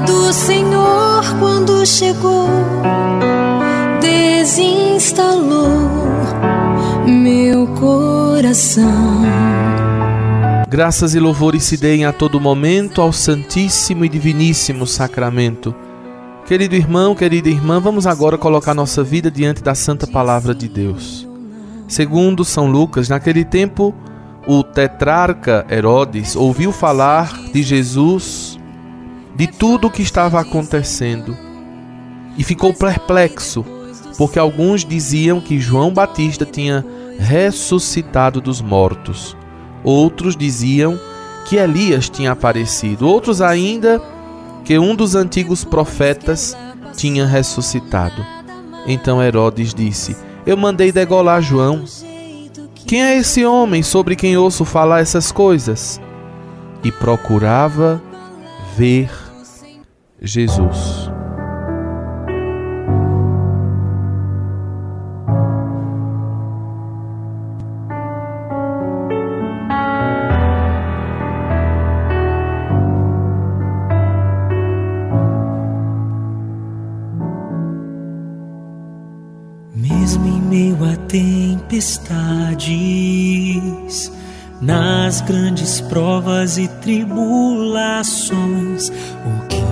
do Senhor quando chegou, desinstalou meu coração. Graças e louvores se deem a todo momento ao Santíssimo e Diviníssimo Sacramento. Querido irmão, querida irmã, vamos agora colocar nossa vida diante da Santa Palavra de Deus. Segundo São Lucas, naquele tempo, o tetrarca Herodes ouviu falar de Jesus, de tudo o que estava acontecendo, e ficou perplexo, porque alguns diziam que João Batista tinha ressuscitado dos mortos. Outros diziam que Elias tinha aparecido, outros ainda que um dos antigos profetas tinha ressuscitado. Então Herodes disse: Eu mandei degolar João. Quem é esse homem sobre quem ouço falar essas coisas? E procurava ver Jesus. tempestades, nas grandes provas e tribulações, o que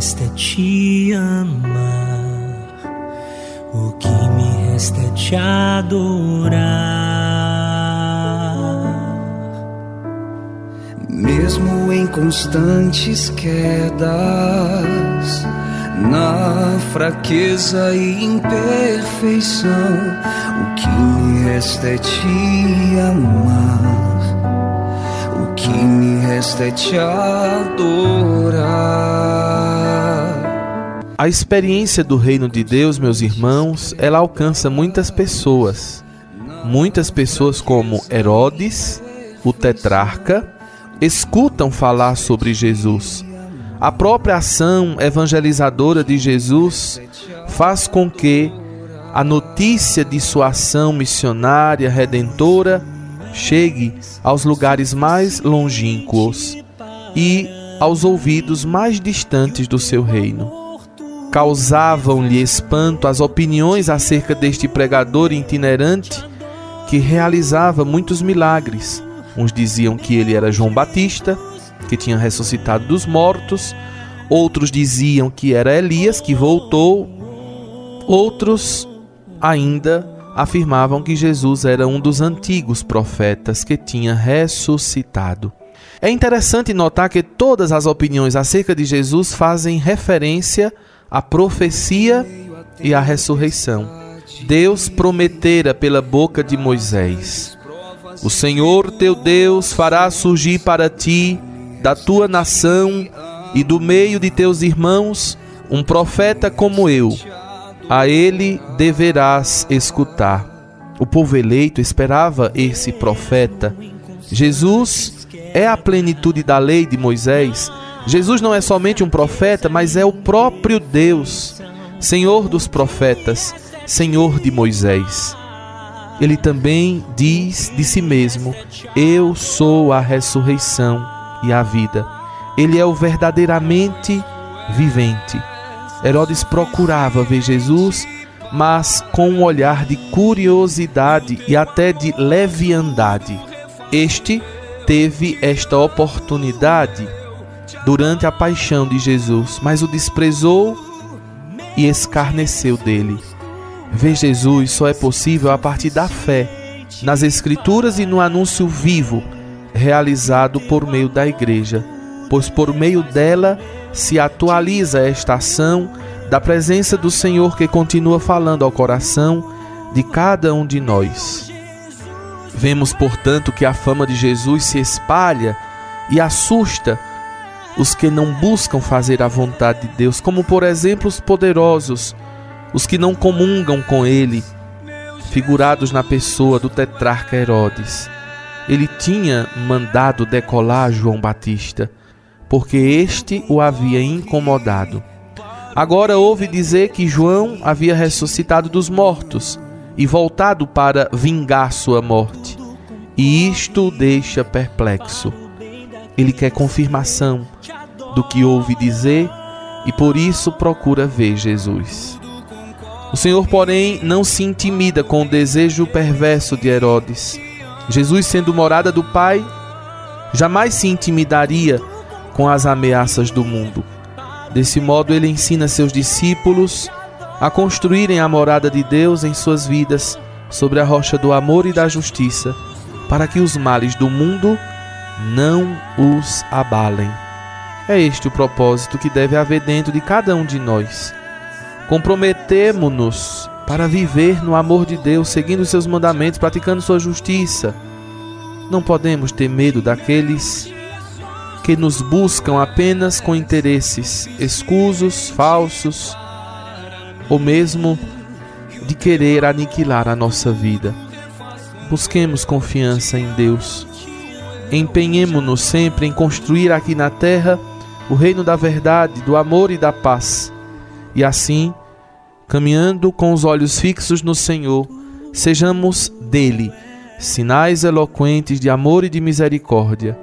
resta é te amar, o que me resta é te adorar. Mesmo em constantes quedas, na fraqueza e imperfeição, o que me resta é te amar, o que me resta é te adorar. A experiência do reino de Deus, meus irmãos, ela alcança muitas pessoas. Muitas pessoas, como Herodes, o tetrarca, escutam falar sobre Jesus a própria ação evangelizadora de Jesus faz com que a notícia de sua ação missionária redentora chegue aos lugares mais longínquos e aos ouvidos mais distantes do seu reino. Causavam-lhe espanto as opiniões acerca deste pregador itinerante que realizava muitos milagres. Uns diziam que ele era João Batista, que tinha ressuscitado dos mortos, outros diziam que era Elias que voltou, outros ainda afirmavam que Jesus era um dos antigos profetas que tinha ressuscitado. É interessante notar que todas as opiniões acerca de Jesus fazem referência à profecia e à ressurreição. Deus prometera pela boca de Moisés: O Senhor teu Deus fará surgir para ti da tua nação e do meio de teus irmãos um profeta como eu. A ele deverás escutar. O povo eleito esperava esse profeta. Jesus é a plenitude da lei de Moisés. Jesus não é somente um profeta, mas é o próprio Deus, Senhor dos profetas, Senhor de Moisés. Ele também diz de si mesmo: Eu sou a ressurreição e a vida. Ele é o verdadeiramente vivente. Herodes procurava ver Jesus, mas com um olhar de curiosidade e até de leviandade. Este teve esta oportunidade durante a paixão de Jesus, mas o desprezou e escarneceu dele. Ver Jesus só é possível a partir da fé nas Escrituras e no anúncio vivo realizado por meio da Igreja, pois por meio dela se atualiza esta ação da presença do Senhor que continua falando ao coração de cada um de nós. Vemos, portanto, que a fama de Jesus se espalha e assusta os que não buscam fazer a vontade de Deus, como por exemplo os poderosos, os que não comungam com ele, figurados na pessoa do tetrarca Herodes ele tinha mandado decolar João Batista, porque este o havia incomodado. Agora ouve dizer que João havia ressuscitado dos mortos e voltado para vingar sua morte. E isto o deixa perplexo. Ele quer confirmação do que ouve dizer e por isso procura ver Jesus. O Senhor, porém, não se intimida com o desejo perverso de Herodes. Jesus, sendo morada do Pai, jamais se intimidaria com as ameaças do mundo. Desse modo, ele ensina seus discípulos a construírem a morada de Deus em suas vidas sobre a rocha do amor e da justiça, para que os males do mundo não os abalem. É este o propósito que deve haver dentro de cada um de nós. Comprometemo-nos para viver no amor de Deus, seguindo seus mandamentos, praticando sua justiça. Não podemos ter medo daqueles que nos buscam apenas com interesses escusos, falsos, ou mesmo de querer aniquilar a nossa vida. Busquemos confiança em Deus Empenhemo-nos sempre em construir aqui na terra o reino da verdade, do amor e da paz. E assim, caminhando com os olhos fixos no Senhor, sejamos dele sinais eloquentes de amor e de misericórdia,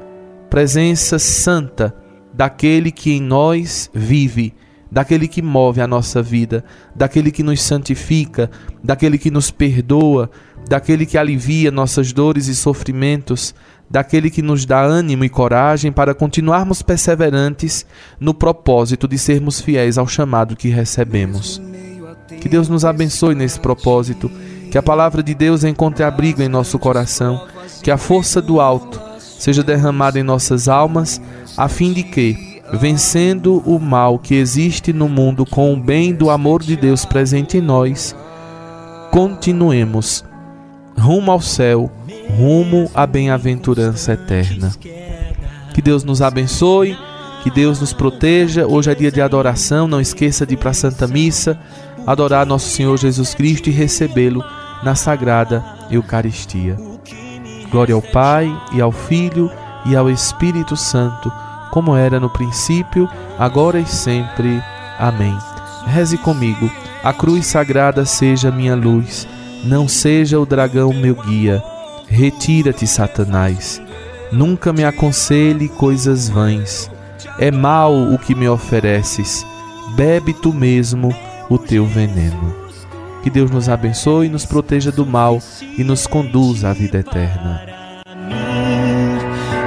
presença santa daquele que em nós vive, daquele que move a nossa vida, daquele que nos santifica, daquele que nos perdoa, daquele que alivia nossas dores e sofrimentos, daquele que nos dá ânimo e coragem para continuarmos perseverantes no propósito de sermos fiéis ao chamado que recebemos. Que Deus nos abençoe nesse propósito, que a palavra de Deus encontre abrigo em nosso coração, que a força do alto seja derramada em nossas almas, a fim de que, vencendo o mal que existe no mundo com o bem do amor de Deus presente em nós, continuemos rumo ao céu, rumo à bem-aventurança eterna. Que Deus nos abençoe, que Deus nos proteja. Hoje é dia de adoração, não esqueça de ir para a Santa Missa, adorar nosso Senhor Jesus Cristo e recebê-lo na sagrada Eucaristia. Glória ao Pai e ao Filho e ao Espírito Santo, como era no princípio, agora e sempre. Amém. Reze comigo. A cruz sagrada seja minha luz não seja o dragão meu guia. Retira-te, Satanás. Nunca me aconselhe coisas vãs. É mal o que me ofereces. Bebe tu mesmo o teu veneno. Que Deus nos abençoe, nos proteja do mal e nos conduza à vida eterna.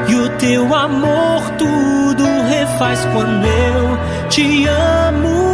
E o teu amor tudo refaz quando eu te amo.